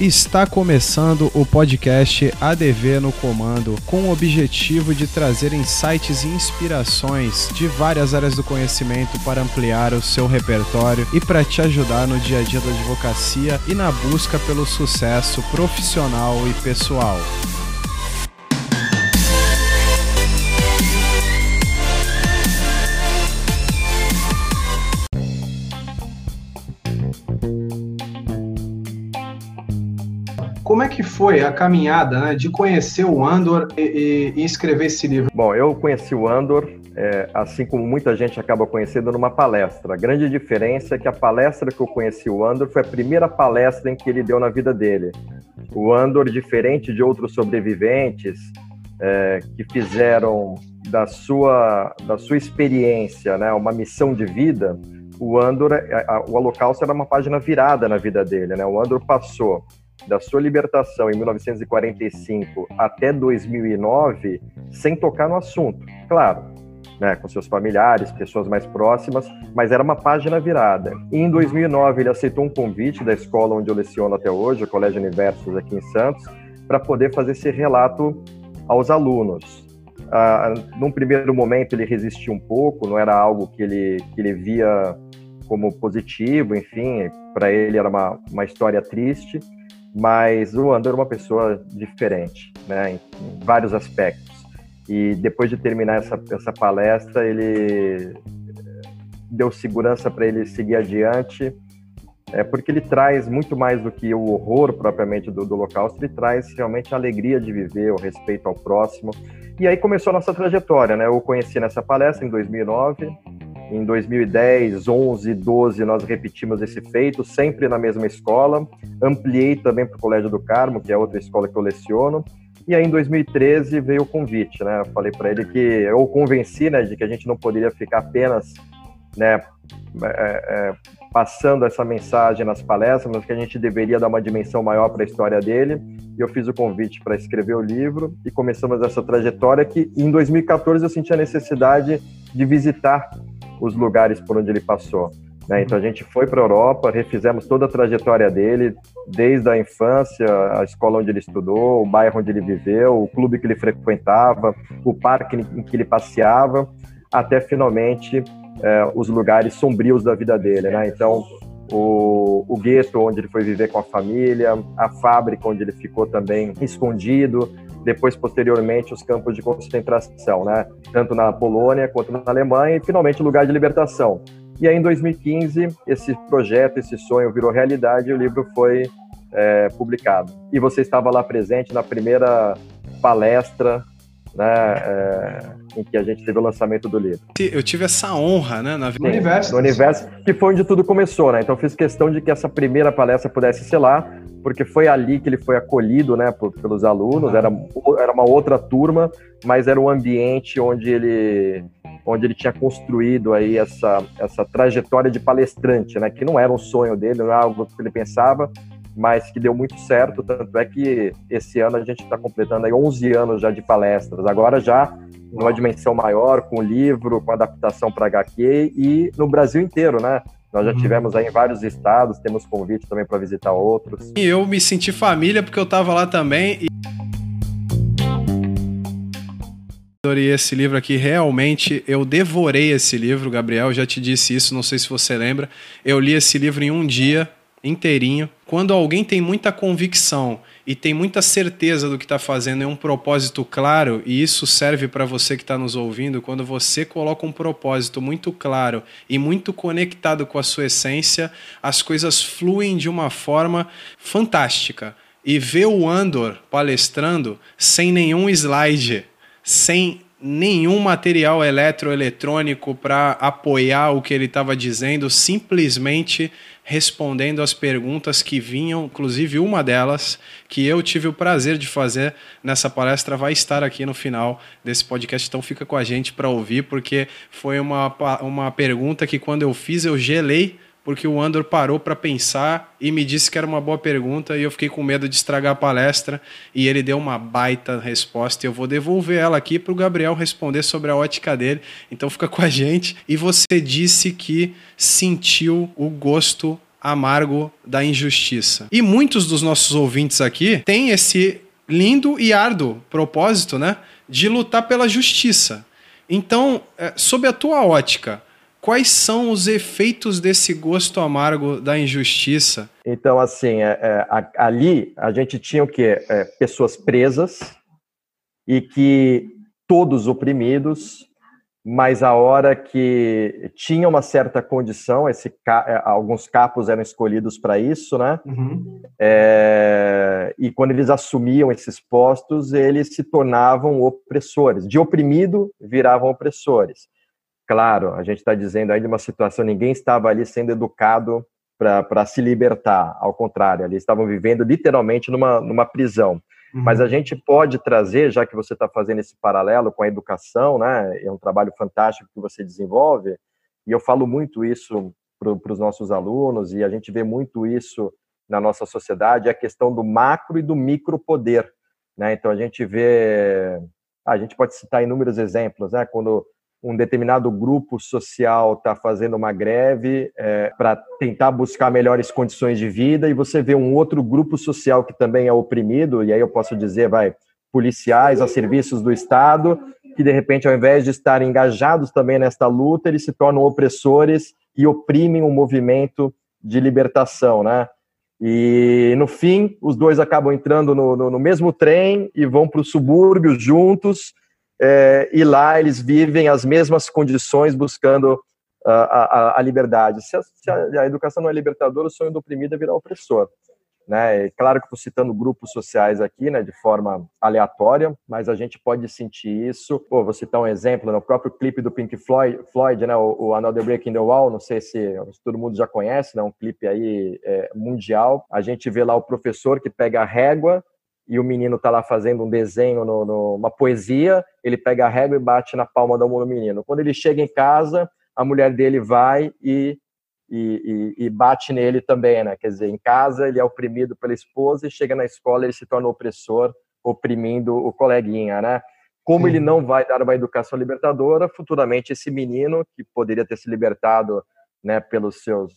Está começando o podcast ADV no Comando, com o objetivo de trazer insights e inspirações de várias áreas do conhecimento para ampliar o seu repertório e para te ajudar no dia a dia da advocacia e na busca pelo sucesso profissional e pessoal. Como é que foi a caminhada né, de conhecer o Andor e, e, escrever esse livro? Bom, eu conheci o Andor, é, assim como muita gente acaba conhecendo, numa palestra. A grande diferença é que a palestra que eu conheci o Andor foi a primeira palestra em que ele deu na vida dele. O Andor, diferente de outros sobreviventes é, que fizeram da sua, da sua experiência né, uma missão de vida, o Andor, a, a, o Holocausto era uma página virada na vida dele. Né? O Andor passou da sua libertação em 1945 até 2009 sem tocar no assunto. Claro, né, com seus familiares, pessoas mais próximas, mas era uma página virada. E em 2009 ele aceitou um convite da escola onde eu leciono até hoje, o Colégio Universos aqui em Santos, para poder fazer esse relato aos alunos. Ah, num primeiro momento ele resistiu um pouco, não era algo que ele, que ele via como positivo, enfim, para ele era uma, uma história triste, mas o Andor é uma pessoa diferente, né, em, em vários aspectos. E depois de terminar essa, essa palestra, ele deu segurança para ele seguir adiante, é, porque ele traz muito mais do que o horror propriamente do, do Holocausto, ele traz realmente a alegria de viver, o respeito ao próximo. E aí começou a nossa trajetória, né? Eu o conheci nessa palestra em 2009, em 2010, 11, 12, nós repetimos esse feito, sempre na mesma escola. Ampliei também para o Colégio do Carmo, que é outra escola que eu leciono. E aí, em 2013, veio o convite, né? Eu falei para ele que eu convenci, né, de que a gente não poderia ficar apenas, né, é, é, passando essa mensagem nas palestras, mas que a gente deveria dar uma dimensão maior para a história dele. E eu fiz o convite para escrever o livro e começamos essa trajetória que, em 2014, eu senti a necessidade de visitar os lugares por onde ele passou. Né? Então a gente foi para a Europa, refizemos toda a trajetória dele, desde a infância, a escola onde ele estudou, o bairro onde ele viveu, o clube que ele frequentava, o parque em que ele passeava, até finalmente é, os lugares sombrios da vida dele. Né? Então o, o gueto onde ele foi viver com a família, a fábrica onde ele ficou também escondido, depois, posteriormente, os campos de concentração, né? tanto na Polônia quanto na Alemanha, e finalmente o lugar de libertação. E aí, em 2015, esse projeto, esse sonho virou realidade e o livro foi é, publicado. E você estava lá presente na primeira palestra né, é, em que a gente teve o lançamento do livro. Eu tive essa honra, né, na... no universo. No universo, que foi onde tudo começou, né? Então fiz questão de que essa primeira palestra pudesse ser lá, porque foi ali que ele foi acolhido, né, por, pelos alunos. Uhum. Era, era uma outra turma, mas era um ambiente onde ele onde ele tinha construído aí essa, essa trajetória de palestrante, né, que não era um sonho dele, não era algo que ele pensava, mas que deu muito certo, tanto é que esse ano a gente está completando aí 11 anos já de palestras, agora já numa dimensão maior, com livro, com adaptação para HQ e no Brasil inteiro, né? Nós já uhum. tivemos aí em vários estados, temos convite também para visitar outros. E eu me senti família porque eu estava lá também e E esse livro aqui, realmente, eu devorei esse livro, Gabriel, já te disse isso, não sei se você lembra. Eu li esse livro em um dia, inteirinho. Quando alguém tem muita convicção e tem muita certeza do que está fazendo, é um propósito claro, e isso serve para você que está nos ouvindo, quando você coloca um propósito muito claro e muito conectado com a sua essência, as coisas fluem de uma forma fantástica. E ver o Andor palestrando sem nenhum slide, sem nenhum material eletroeletrônico para apoiar o que ele estava dizendo, simplesmente respondendo as perguntas que vinham, inclusive uma delas que eu tive o prazer de fazer nessa palestra vai estar aqui no final desse podcast, então fica com a gente para ouvir, porque foi uma, uma pergunta que quando eu fiz eu gelei porque o Andor parou para pensar e me disse que era uma boa pergunta e eu fiquei com medo de estragar a palestra e ele deu uma baita resposta. Eu vou devolver ela aqui para o Gabriel responder sobre a ótica dele. Então fica com a gente. E você disse que sentiu o gosto amargo da injustiça. E muitos dos nossos ouvintes aqui têm esse lindo e árduo propósito, né, de lutar pela justiça. Então, é, sob a tua ótica, quais são os efeitos desse gosto amargo da injustiça? Então, assim, é, é, ali a gente tinha o quê? É, pessoas presas e que todos oprimidos mas a hora que tinha uma certa condição, esse, é, alguns capos eram escolhidos para isso, né? Uhum. É, e quando eles assumiam esses postos, eles se tornavam opressores. De oprimido, viravam opressores. Claro, a gente está dizendo aí de uma situação, ninguém estava ali sendo educado para se libertar, ao contrário, eles estavam vivendo literalmente numa, numa prisão. Uhum. Mas a gente pode trazer, já que você está fazendo esse paralelo com a educação, né? É um trabalho fantástico que você desenvolve, e eu falo muito isso para os nossos alunos, e a gente vê muito isso na nossa sociedade, é a questão do macro e do micro poder. Né? Então a gente vê, a gente pode citar inúmeros exemplos, né? Quando um determinado grupo social está fazendo uma greve é, para tentar buscar melhores condições de vida e você vê um outro grupo social que também é oprimido, e aí eu posso dizer, vai, policiais a serviços do Estado, que de repente, ao invés de estarem engajados também nesta luta, eles se tornam opressores e oprimem o movimento de libertação, né? E no fim, os dois acabam entrando no, no, no mesmo trem e vão para os subúrbios juntos é, e lá eles vivem as mesmas condições buscando a, a, a liberdade. Se a, se a, educação não é libertadora, o sonho do oprimido é virar opressor. Né? Claro que estou citando grupos sociais aqui, né, de forma aleatória, mas a gente pode sentir isso. Pô, vou citar um exemplo, no né, próprio clipe do Pink Floyd, Floyd né, o, o Another Break in the Wall, não sei se, se todo mundo já conhece, né, um clipe aí é, mundial. A gente vê lá o professor que pega a régua e o menino está lá fazendo um desenho, no, no, uma poesia, ele pega a régua e bate na palma da mão do menino. Quando ele chega em casa, a mulher dele vai e, e, e, e, bate nele também, né? Quer dizer, em casa ele é oprimido pela esposa e chega na escola ele se torna opressor, oprimindo o coleguinha, né? Como Sim. ele não vai dar uma educação libertadora, futuramente esse menino que poderia ter se libertado, né, pelos seus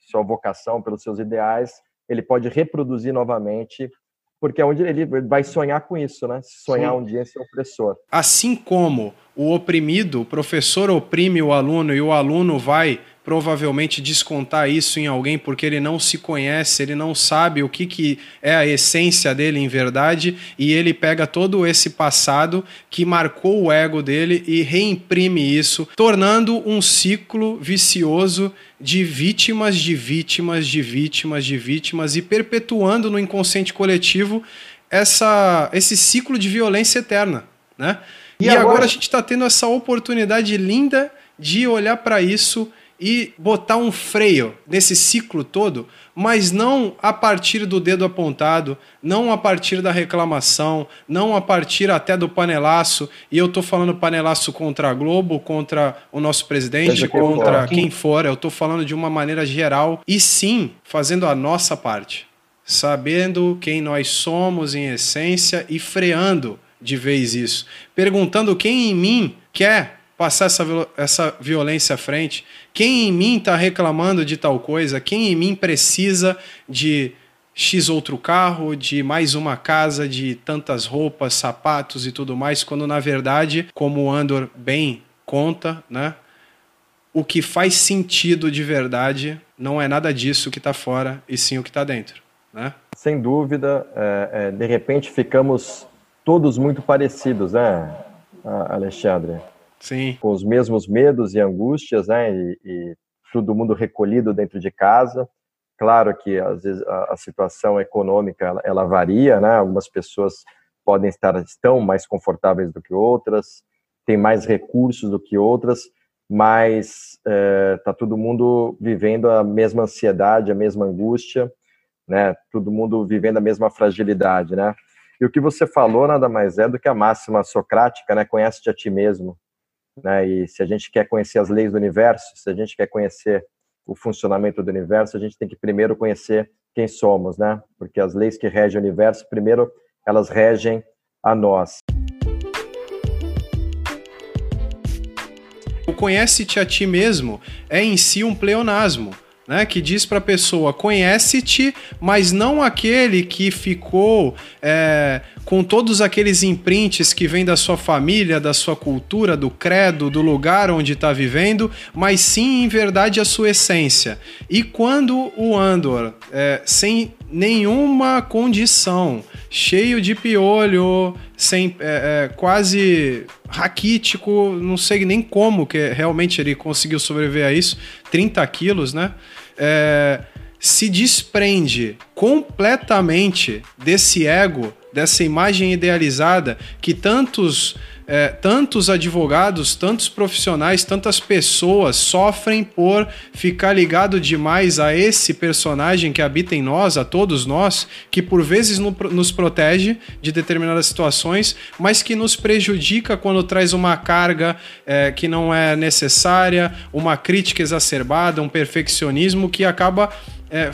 sua vocação, pelos seus ideais, ele pode reproduzir novamente porque é onde ele vai sonhar com isso, né? Sonhar Sim. um dia em ser opressor. Assim como o oprimido, o professor oprime o aluno e o aluno vai provavelmente descontar isso em alguém porque ele não se conhece, ele não sabe o que, que é a essência dele em verdade e ele pega todo esse passado que marcou o ego dele e reimprime isso, tornando um ciclo vicioso de vítimas, de vítimas, de vítimas, de vítimas e perpetuando no inconsciente coletivo essa, esse ciclo de violência eterna, né? E, e agora... agora a gente está tendo essa oportunidade linda de olhar para isso e botar um freio nesse ciclo todo, mas não a partir do dedo apontado, não a partir da reclamação, não a partir até do panelaço. E eu estou falando panelaço contra a Globo, contra o nosso presidente, contra quem for. Eu estou falando de uma maneira geral e sim fazendo a nossa parte, sabendo quem nós somos em essência e freando de vez isso, perguntando quem em mim quer passar essa, essa violência à frente? Quem em mim está reclamando de tal coisa? Quem em mim precisa de X outro carro, de mais uma casa, de tantas roupas, sapatos e tudo mais, quando na verdade, como o Andor bem conta, né? O que faz sentido de verdade não é nada disso que está fora, e sim o que está dentro. Né? Sem dúvida, é, é, de repente ficamos todos muito parecidos, né, Alexandre? Sim. com os mesmos medos e angústias, né? E, e, todo mundo recolhido dentro de casa. Claro que às vezes a, a situação econômica ela, ela, varia, né? Algumas pessoas podem estar estão mais confortáveis do que outras, têm mais recursos do que outras, mas é, todo mundo vivendo a mesma ansiedade, a mesma angústia, né? Todo mundo vivendo a mesma fragilidade, né? E o que você falou nada mais é do que a máxima socrática, né? Conhece-te a ti mesmo. Né? E se a gente quer conhecer as leis do universo, se a gente quer conhecer o funcionamento do universo, a gente tem que primeiro conhecer quem somos, né? Porque as leis que regem o universo, primeiro, elas regem a nós. O conhece-te a ti mesmo é em si um pleonasmo, né, que diz para a pessoa: conhece-te, mas não aquele que ficou é, com todos aqueles imprints que vêm da sua família, da sua cultura, do credo, do lugar onde está vivendo, mas sim, em verdade, a sua essência. E quando o Andor, é, sem nenhuma condição, cheio de piolho, sem é, é, quase raquítico, não sei nem como que realmente ele conseguiu sobreviver a isso, 30 quilos, né? É, se desprende completamente desse ego, dessa imagem idealizada que tantos é, tantos advogados, tantos profissionais, tantas pessoas sofrem por ficar ligado demais a esse personagem que habita em nós, a todos nós, que por vezes no, nos protege de determinadas situações, mas que nos prejudica quando traz uma carga é, que não é necessária, uma crítica exacerbada, um perfeccionismo que acaba. É,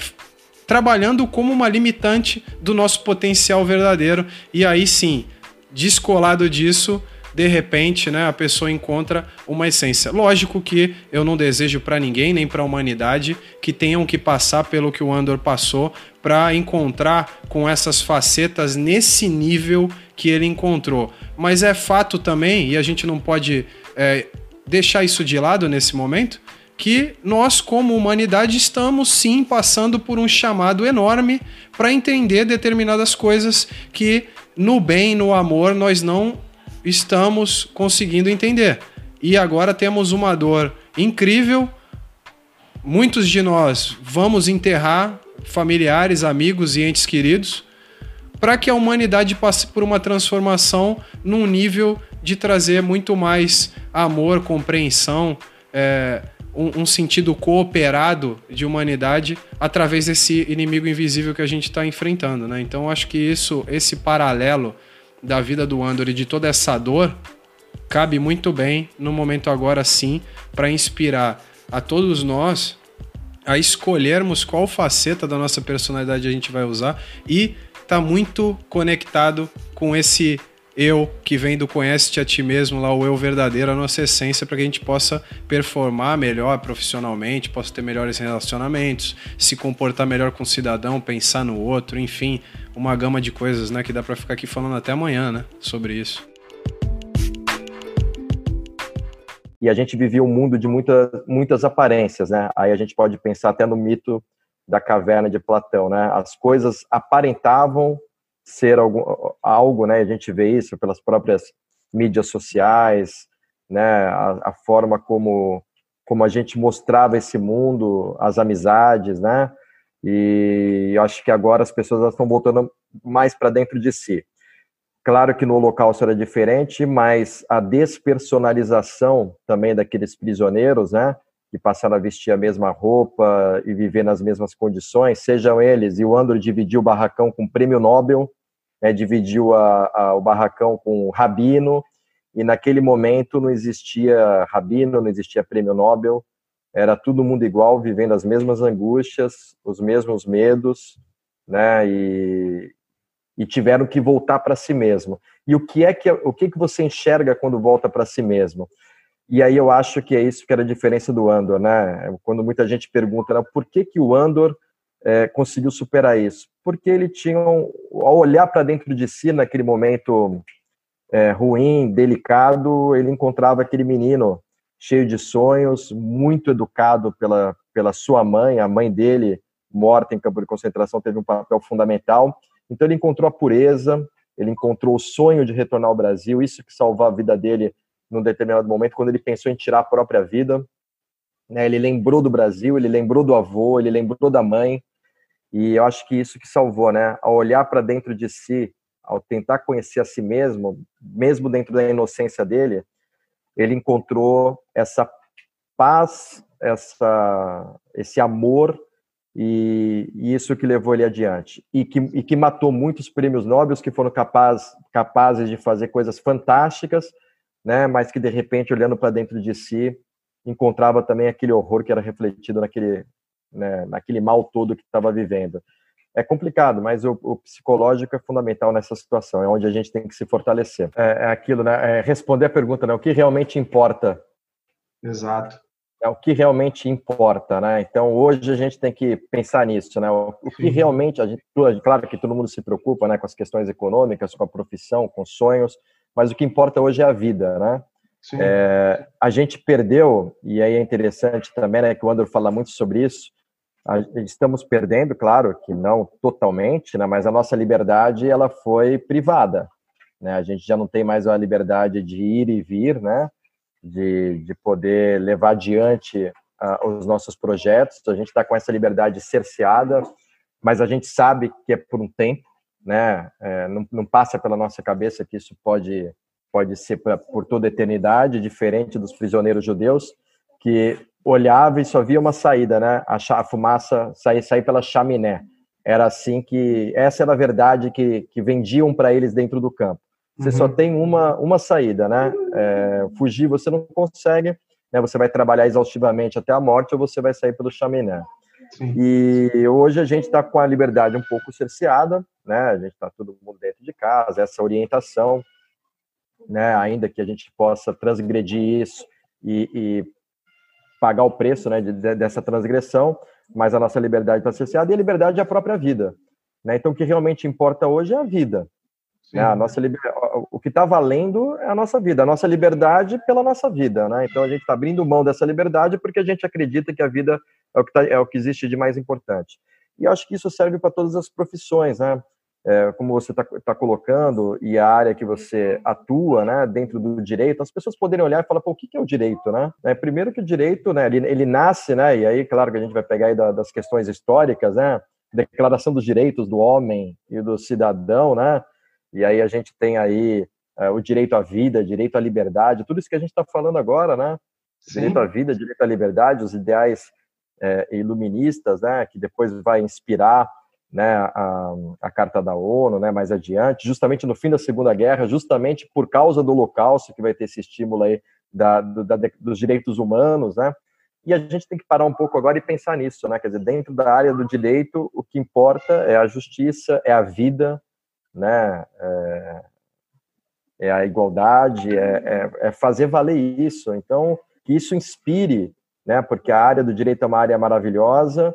trabalhando como uma limitante do nosso potencial verdadeiro. E aí sim, descolado disso, de repente, né, a pessoa encontra uma essência. Lógico que eu não desejo para ninguém, nem para a humanidade, que tenham que passar pelo que o Andor passou para encontrar com essas facetas nesse nível que ele encontrou. Mas é fato também, e a gente não pode é, deixar isso de lado nesse momento, que nós, como humanidade, estamos sim passando por um chamado enorme para entender determinadas coisas que no bem, no amor, nós não estamos conseguindo entender. E agora temos uma dor incrível. Muitos de nós vamos enterrar familiares, amigos e entes queridos para que a humanidade passe por uma transformação num nível de trazer muito mais amor, compreensão, é, um, um, sentido cooperado de humanidade através desse inimigo invisível que a gente está enfrentando, né? Então acho que isso, esse paralelo da vida do Andor e de toda essa dor cabe muito bem no momento agora sim para inspirar a todos nós a escolhermos qual faceta da nossa personalidade a gente vai usar e tá muito conectado com esse eu que vem do conhece-te a ti mesmo, lá o eu verdadeiro, a nossa essência, para que a gente possa performar melhor profissionalmente, possa ter melhores relacionamentos, se comportar melhor com o cidadão, pensar no outro, enfim, uma gama de coisas, né, que dá para ficar aqui falando até amanhã, né, sobre isso. E a gente vivia um mundo de muitas muitas aparências, né? Aí a gente pode pensar até no mito da caverna de Platão, né? As coisas aparentavam ser algo, algo, né? A gente vê isso pelas próprias mídias sociais, né? A, a, forma como como a gente mostrava esse mundo, as amizades, né? E acho que agora as pessoas estão voltando mais para dentro de si. Claro que no Holocausto era diferente, mas a despersonalização também daqueles prisioneiros, né? Que passaram a vestir a mesma roupa e viver nas mesmas condições, sejam eles, e o Andro dividiu o barracão com o prêmio Nobel, né, dividiu a, a, o barracão com o Rabino, e naquele momento não existia Rabino, não existia prêmio Nobel, era todo mundo igual, vivendo as mesmas angústias, os mesmos medos, né, e, e tiveram que voltar para si mesmo. E o que é que o que que você enxerga quando volta para si mesmo? E aí eu acho que é isso que era a diferença do Andor, né? Quando muita gente pergunta, né, por que que o Andor é, conseguiu superar isso? Porque ele tinha, ao olhar para dentro de si naquele momento é, ruim, delicado, ele encontrava aquele menino cheio de sonhos, muito educado pela, pela sua mãe, a mãe dele, morta em campo de concentração, teve um papel fundamental. Então ele encontrou a pureza, ele encontrou o sonho de retornar ao Brasil, isso que salvou a vida dele num determinado momento, quando ele pensou em tirar a própria vida. Né? Ele lembrou do Brasil, ele lembrou do avô, ele lembrou da mãe, e eu acho que isso que salvou, né? Ao olhar para dentro de si, ao tentar conhecer a si mesmo, mesmo dentro da inocência dele, ele encontrou essa paz, essa, esse amor e, e, isso que levou ele adiante e que, e que matou muitos prêmios nobres que foram capaz, capazes de fazer coisas fantásticas, né? Mas que de repente olhando para dentro de si encontrava também aquele horror que era refletido naquele né, naquele mal todo que estava vivendo. É complicado, mas o, o, psicológico é fundamental nessa situação, é onde a gente tem que se fortalecer. É, é aquilo, né? É responder a pergunta, né? O que realmente importa? Exato. é o que realmente importa, né? Então hoje a gente tem que pensar nisso, né? O, o que realmente a gente, claro que todo mundo se preocupa, né, com as questões econômicas, com a profissão, com sonhos, mas o que importa hoje é a vida, né? É, a gente perdeu e aí é interessante também, né, que o André fala muito sobre isso. A, estamos perdendo, claro que não totalmente, né, mas a nossa liberdade ela foi privada, né? A gente já não tem mais a liberdade de ir e vir, né? de, de poder levar adiante uh, os nossos projetos. A gente está com essa liberdade cerceada, mas a gente sabe que é por um tempo, né? É, não, não, passa pela nossa cabeça que isso pode pode ser pra, por toda a eternidade, diferente dos prisioneiros judeus que olhava e só via uma saída, né? A, a fumaça sair sair pela chaminé. Era assim que essa era a verdade que, que vendiam para eles dentro do campo. Você uhum. só tem uma, uma saída, né? É, fugir você não consegue, né? Você vai trabalhar exaustivamente até a morte ou você vai sair pelo chaminé. Sim. E hoje a gente está com a liberdade um pouco cerceada, né? A gente está todo mundo dentro de casa, essa orientação, né? Ainda que a gente possa transgredir isso e, e pagar o preço, né? De, de, dessa transgressão, mas a nossa liberdade está cerceada e a liberdade é a própria vida, né? Então o que realmente importa hoje é a vida, né? A nossa liber... O que está valendo é a nossa vida, a nossa liberdade pela nossa vida. Né? Então a gente está abrindo mão dessa liberdade porque a gente acredita que a vida é o que, tá... é o que existe de mais importante. E acho que isso serve para todas as profissões, né? É, como você está tá colocando e a área que você atua, né, dentro do direito, as pessoas poderem olhar e falar, pô, o que, que é o direito, né? É, primeiro que o direito, né, ele, ele, nasce, né, e aí, claro que a gente vai pegar aí da, das questões históricas, né, Declaração dos Direitos do Homem e do Cidadão, né, e aí a gente tem aí é, o direito à vida, direito à liberdade, tudo isso que a gente está falando agora, né? Sim. Direito à vida, direito à liberdade, os ideais é, iluministas, né? Que depois vai inspirar né, a, a, Carta da ONU, né, mais adiante, justamente no fim da Segunda Guerra, justamente por causa do Holocausto, que vai ter esse estímulo aí da, do, da, dos direitos humanos, né, e a gente tem que parar um pouco agora e pensar nisso, né, quer dizer, dentro da área do direito, o que importa é a justiça, é a vida, né? É, é a igualdade, é, é, é, fazer valer isso. Então, que isso inspire, né? Porque a área do direito é uma área maravilhosa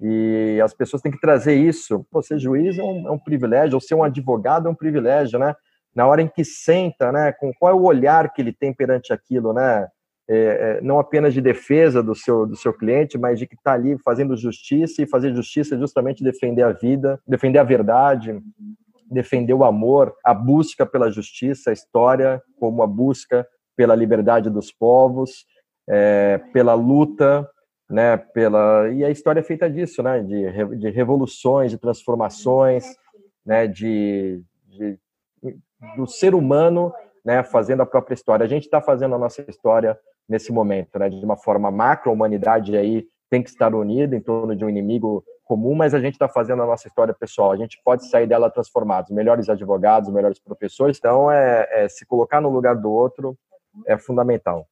e as pessoas têm que trazer isso. Pô, ser juiz é um, é um privilégio, ou ser um advogado é um privilégio, né? Na hora em que senta, né? Com qual é o olhar que ele tem perante aquilo, né? É, é, não apenas de defesa do seu, do seu cliente, mas de que está ali fazendo justiça e fazer justiça é justamente defender a vida, defender a verdade, defender o amor, a busca pela justiça, a história como a busca pela liberdade dos povos, é, pela luta, né, pela e a história é feita disso, né, de, de revoluções, de transformações, né, de, de do ser humano, né, fazendo a própria história. A gente está fazendo a nossa história nesse momento, né, de uma forma macro, a humanidade aí tem que estar unida em torno de um inimigo comum, mas a gente está fazendo a nossa história pessoal. A gente pode sair dela transformados, melhores advogados, melhores professores. Então, é, é se colocar no lugar do outro é fundamental.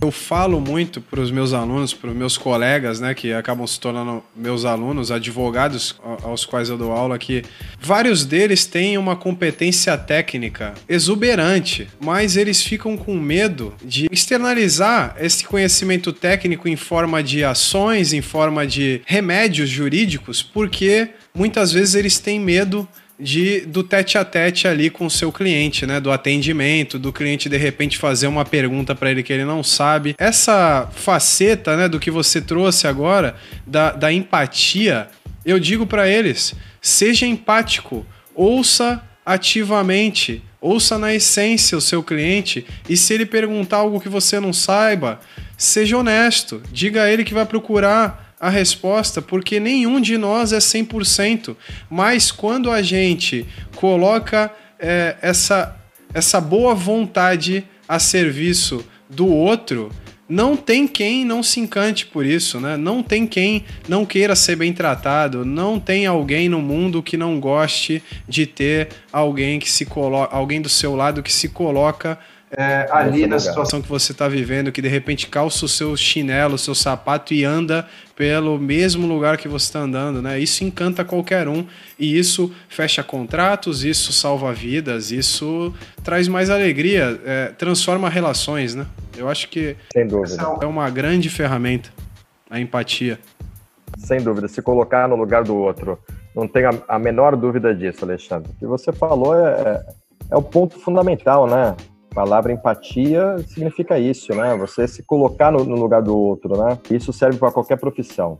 Eu falo muito para os meus alunos, para os meus colegas, né, que acabam se tornando meus alunos, advogados aos quais eu dou aula, que vários deles têm uma competência técnica exuberante, mas eles ficam com medo de externalizar esse conhecimento técnico em forma de ações, em forma de remédios jurídicos, porque muitas vezes eles têm medo de do tete a tete ali com o seu cliente, né? Do atendimento, do cliente de repente fazer uma pergunta para ele que ele não sabe. Essa faceta, né, do que você trouxe agora, da, da empatia, eu digo para eles: seja empático, ouça ativamente, ouça na essência o seu cliente e se ele perguntar algo que você não saiba, seja honesto, diga a ele que vai procurar a resposta, porque nenhum de nós é 100%. Mas quando a gente coloca é, essa, essa boa vontade a serviço do outro, não tem quem não se encante por isso, né? Não tem quem não queira ser bem tratado, não tem alguém no mundo que não goste de ter alguém que se coloca, alguém do seu lado que se coloca é, ali na situação que você está vivendo, que de repente calça o seu chinelo, o seu sapato e anda pelo mesmo lugar que você está andando, né? Isso encanta qualquer um e isso fecha contratos, isso salva vidas, isso traz mais alegria, é, transforma relações, né? Eu acho que Sem dúvida. é uma grande ferramenta, a empatia. Sem dúvida, se colocar no lugar do outro. Não tenho a, menor dúvida disso, Alexandre. O que você falou é, é, é o ponto fundamental, né? Palavra empatia significa isso, né? Você se colocar no, no lugar do outro, né? Isso serve para qualquer profissão.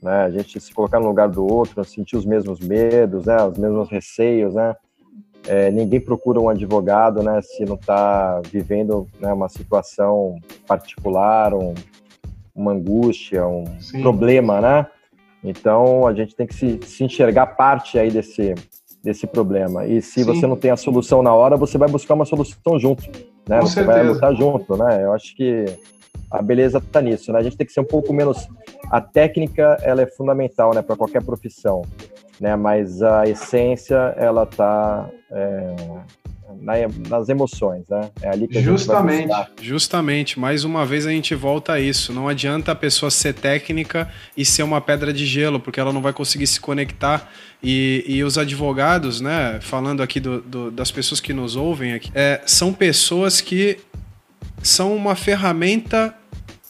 Né? A gente se colocar no lugar do outro, sentir os mesmos medos, né? Os mesmos receios, né? É, ninguém procura um advogado, né? Se não está vivendo né, uma situação particular, um, uma angústia, um Sim. problema, né? Então a gente tem que se, se enxergar parte aí desse, desse problema. E se Sim. você não tem a solução na hora, você vai buscar uma solução junto, né? Com você certeza. vai lutar junto, né? Eu acho que a beleza está nisso, né? A gente tem que ser um pouco menos a técnica, ela é fundamental, né, para qualquer profissão, né? Mas a essência, ela está é, na, nas emoções, né? É ali que a Justamente. Gente vai Justamente. Mais uma vez a gente volta a isso. Não adianta a pessoa ser técnica e ser uma pedra de gelo, porque ela não vai conseguir se conectar. E, e os advogados, né? Falando aqui do, do, das pessoas que nos ouvem aqui, é, são pessoas que são uma ferramenta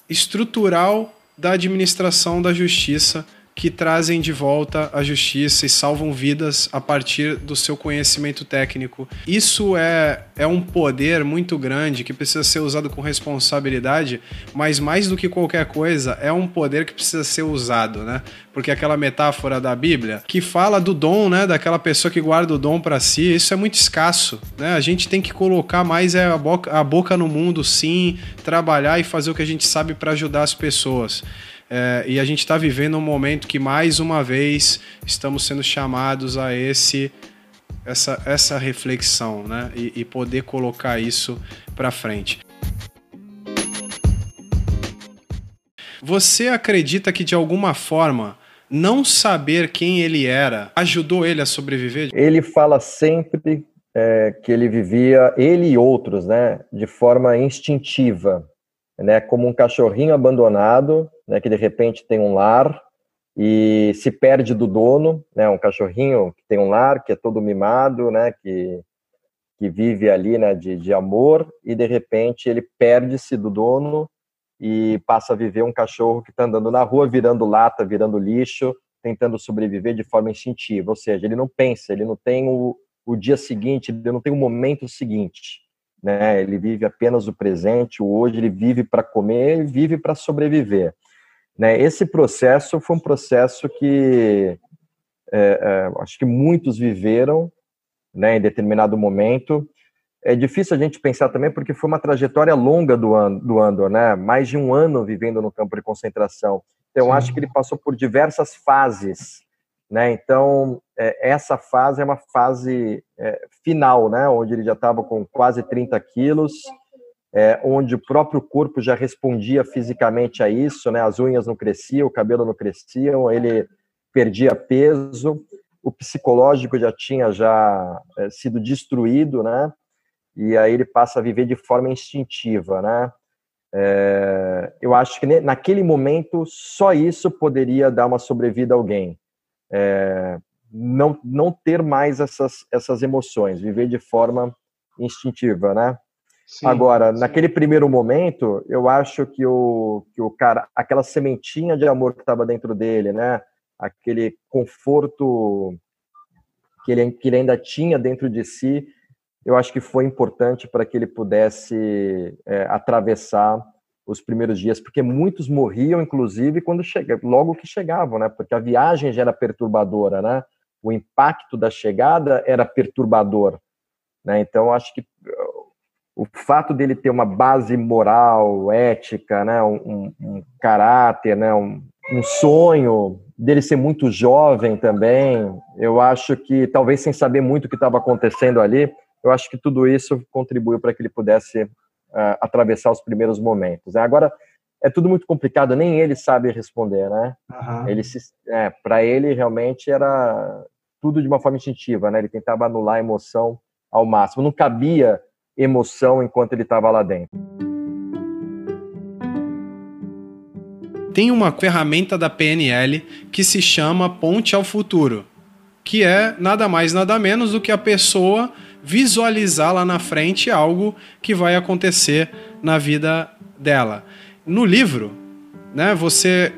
estrutural da administração da justiça que trazem de volta a justiça e salvam vidas a partir do seu conhecimento técnico. Isso é, é um poder muito grande que precisa ser usado com responsabilidade, mas mais do que qualquer coisa, é um poder que precisa ser usado, né? Porque aquela metáfora da Bíblia que fala do dom, né, daquela pessoa que guarda o dom para si, isso é muito escasso, né? A gente tem que colocar mais é, a boca, a boca no mundo, sim, trabalhar e fazer o que a gente sabe para ajudar as pessoas. É, e a gente está vivendo um momento que, mais uma vez, estamos sendo chamados a esse essa, essa reflexão né? e, e poder colocar isso para frente. Você acredita que, de alguma forma, não saber quem ele era ajudou ele a sobreviver? Ele fala sempre é, que ele vivia, ele e outros, né, de forma instintiva né, como um cachorrinho abandonado, né, que de repente tem um lar e se perde do dono, né, um cachorrinho que tem um lar, que é todo mimado, né, que, que vive ali, né, de, de amor, e de repente ele perde-se do dono e passa a viver um cachorro que está andando na rua, virando lata, virando lixo, tentando sobreviver de forma instintiva, ou seja, ele não pensa, ele não tem o, o dia seguinte, ele não tem o momento seguinte né? Ele vive apenas o presente, o hoje, ele vive para comer e vive para sobreviver. Né? Esse processo foi um processo que é, é, acho que muitos viveram né, em determinado momento. É difícil a gente pensar também porque foi uma trajetória longa do, do Andor, né? mais de um ano vivendo no campo de concentração. Então, acho que ele passou por diversas fases né? Então, é, essa fase é uma fase é, final, né? onde ele já estava com quase 30 quilos, é, onde o próprio corpo já respondia fisicamente a isso, né? as unhas não cresciam, o cabelo não crescia, ele perdia peso, o psicológico já tinha já é, sido destruído, né? e aí ele passa a viver de forma instintiva. Né? É, eu acho que naquele momento só isso poderia dar uma sobrevida a alguém é, não, não ter mais essas, essas emoções, viver de forma instintiva, né? Sim, Agora, sim. naquele primeiro momento, eu acho que o, que o cara, aquela sementinha de amor que estava dentro dele, né? Aquele conforto que ele, que ele ainda tinha dentro de si, eu acho que foi importante para que ele pudesse é, atravessar os primeiros dias, porque muitos morriam, inclusive, quando chega, logo que chegavam, né? Porque a viagem já era perturbadora, né? O impacto da chegada era perturbador, né? Então, acho que uh, o fato dele ter uma base moral, ética, né? Um, um caráter, né? Um, um sonho dele ser muito jovem também, eu acho que talvez sem saber muito o que estava acontecendo ali, eu acho que tudo isso contribuiu para que ele pudesse uh, atravessar os primeiros momentos. Né? Agora, é tudo muito complicado, nem ele sabe responder, né? Uhum. Ele é, para ele realmente era tudo de uma forma instintiva, né? Ele tentava anular a emoção ao máximo. Não cabia emoção enquanto ele estava lá dentro. Tem uma ferramenta da PNL que se chama Ponte ao Futuro, que é nada mais nada menos do que a pessoa visualizar lá na frente algo que vai acontecer na vida dela. No livro, né, você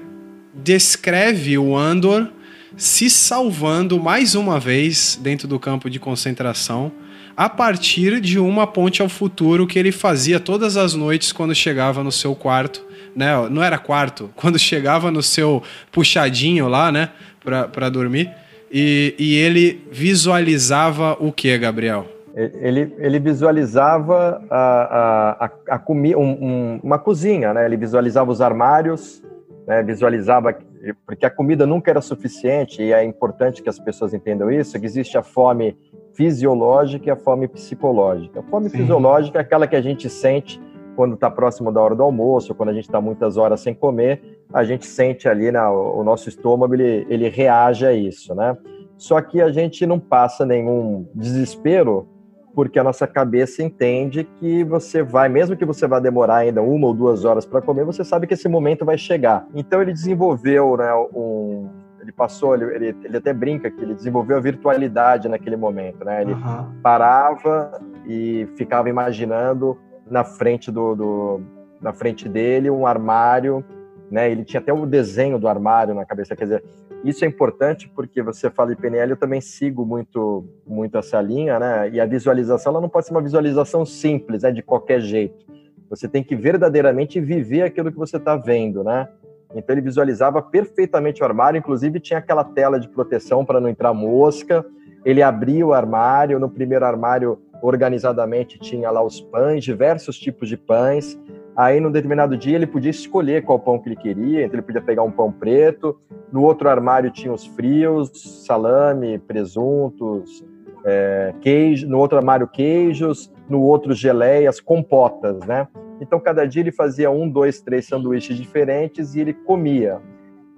descreve o Andor se salvando mais uma vez dentro do campo de concentração a partir de uma ponte ao futuro que ele fazia todas as noites quando chegava no seu quarto, né? Não era quarto, quando chegava no seu puxadinho lá, né, para dormir. E, e ele visualizava o que, Gabriel? Ele, ele visualizava a, a, a, a um, um, uma cozinha, né? Ele visualizava os armários, né? visualizava porque a comida nunca era suficiente e é importante que as pessoas entendam isso. Que existe a fome fisiológica e a fome psicológica. A fome Sim. fisiológica é aquela que a gente sente quando está próximo da hora do almoço, quando a gente está muitas horas sem comer, a gente sente ali, né, o nosso estômago, ele, ele reage a isso, né? Só que a gente não passa nenhum desespero, porque a nossa cabeça entende que você vai, mesmo que você vá demorar ainda uma ou duas horas para comer, você sabe que esse momento vai chegar. Então ele desenvolveu, né, um, ele passou, ele, ele, até brinca que ele desenvolveu a virtualidade naquele momento, né? Ele uhum. parava e ficava imaginando na frente do, do, na frente dele um armário, né? Ele tinha até o desenho do armário na cabeça, quer dizer, isso é importante porque você fala de PNL, eu também sigo muito muito essa linha, né? E a visualização ela não pode ser uma visualização simples, né? De qualquer jeito. Você tem que verdadeiramente viver aquilo que você está vendo, né? Então ele visualizava perfeitamente o armário, inclusive tinha aquela tela de proteção para não entrar mosca. Ele abria o armário, no primeiro armário organizadamente tinha lá os pães, diversos tipos de pães. Aí, num determinado dia, ele podia escolher qual pão que ele queria, então ele podia pegar um pão preto. No outro armário tinha os frios, salame, presuntos, é, queijo. No outro armário, queijos. No outro, geleias, compotas, né? Então, cada dia ele fazia um, dois, três sanduíches diferentes e ele comia.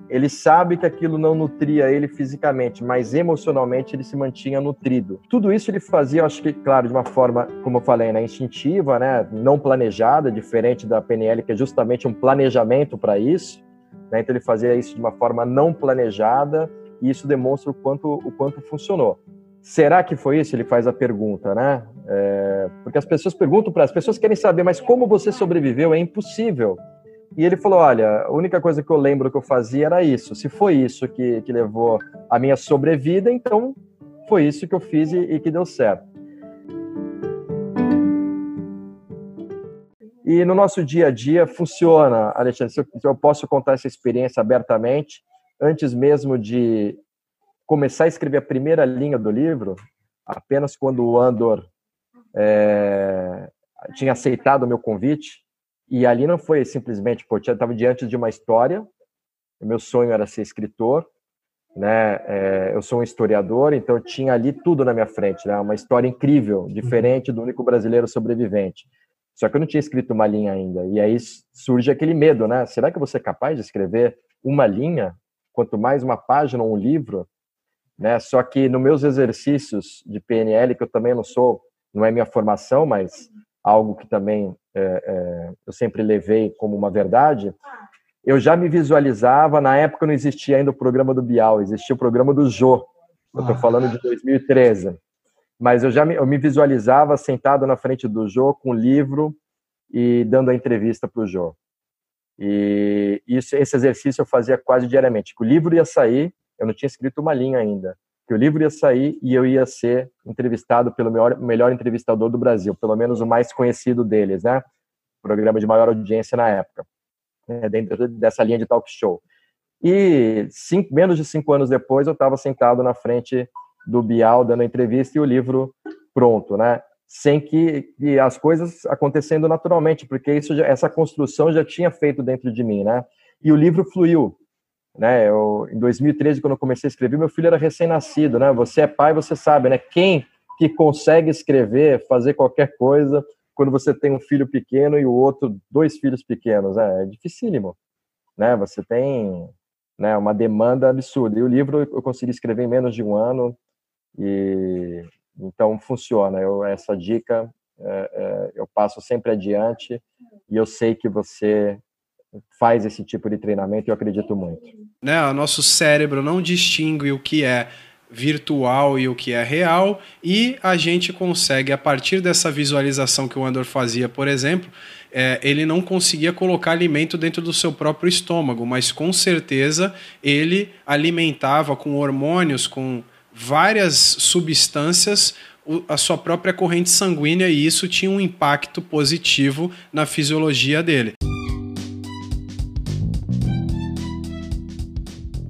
Ele sabe que aquilo não nutria ele fisicamente, mas emocionalmente ele se mantinha nutrido. Tudo isso ele fazia, acho que, claro, de uma forma, como eu falei, né, instintiva, né, não planejada, diferente da PNL, que é justamente um planejamento para isso. Né, então ele fazia isso de uma forma não planejada e isso demonstra o quanto, o quanto funcionou. Será que foi isso? Ele faz a pergunta, né? É, porque as pessoas perguntam para as pessoas querem saber, mas como você sobreviveu? É impossível. E ele falou: Olha, a única coisa que eu lembro que eu fazia era isso. Se foi isso que, que levou a minha sobrevida, então foi isso que eu fiz e, e que deu certo. E no nosso dia a dia funciona, Alexandre. Se eu, se eu posso contar essa experiência abertamente, antes mesmo de começar a escrever a primeira linha do livro, apenas quando o Andor é, tinha aceitado o meu convite, e ali não foi simplesmente, pô, eu estava diante de uma história, o meu sonho era ser escritor, né? É, eu sou um historiador, então eu tinha ali tudo na minha frente, né? Uma história incrível, diferente do único brasileiro sobrevivente. Só que eu não tinha escrito uma linha ainda. E aí surge aquele medo, né? Será que vou ser capaz de escrever uma linha, quanto mais uma página ou um livro? Né? Só que nos meus exercícios de PNL, que eu também não sou, não é minha formação, mas algo que também é, é, eu sempre levei como uma verdade, eu já me visualizava, na época não existia ainda o programa do Bial, existia o programa do Jô, eu estou falando de 2013, mas eu já me, eu me visualizava sentado na frente do Jô com o livro e dando a entrevista para o Jô. E isso, esse exercício eu fazia quase diariamente. O livro ia sair, eu não tinha escrito uma linha ainda que o livro ia sair e eu ia ser entrevistado pelo melhor, melhor entrevistador do Brasil, pelo menos o mais conhecido deles, né? Programa de maior audiência na época, né? dentro dessa linha de talk show. E cinco, menos de cinco anos depois, eu estava sentado na frente do Bial dando entrevista e o livro pronto, né? Sem que as coisas acontecendo naturalmente, porque isso já, essa construção já tinha feito dentro de mim, né? E o livro fluiu. Né? Eu, em 2013, quando eu comecei a escrever, meu filho era recém-nascido, né? Você é pai, você sabe, né? Quem que consegue escrever, fazer qualquer coisa quando você tem um filho pequeno e o outro dois filhos pequenos, né? É dificílimo, né? Você tem né, uma demanda absurda. E o livro eu consegui escrever em menos de um ano e então funciona. Eu, essa dica é, é, eu passo sempre adiante e eu sei que você faz esse tipo de treinamento eu acredito muito. Né, o nosso cérebro não distingue o que é virtual e o que é real, e a gente consegue, a partir dessa visualização que o Andor fazia, por exemplo, é, ele não conseguia colocar alimento dentro do seu próprio estômago, mas com certeza ele alimentava com hormônios, com várias substâncias a sua própria corrente sanguínea e isso tinha um impacto positivo na fisiologia dele.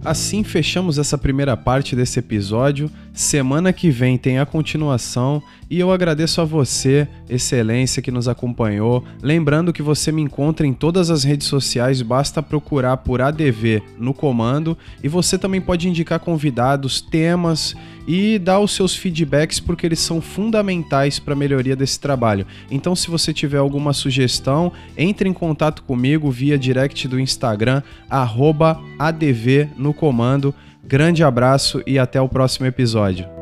Assim fechamos essa primeira parte desse episódio. Semana que vem tem a continuação e eu agradeço a você, excelência, que nos acompanhou. Lembrando que você me encontra em todas as redes sociais, basta procurar por ADV no comando e você também pode indicar convidados, temas e dar os seus feedbacks porque eles são fundamentais para a melhoria desse trabalho. Então, se você tiver alguma sugestão, entre em contato comigo via direct do Instagram, ADV no comando. Grande abraço e até o próximo episódio.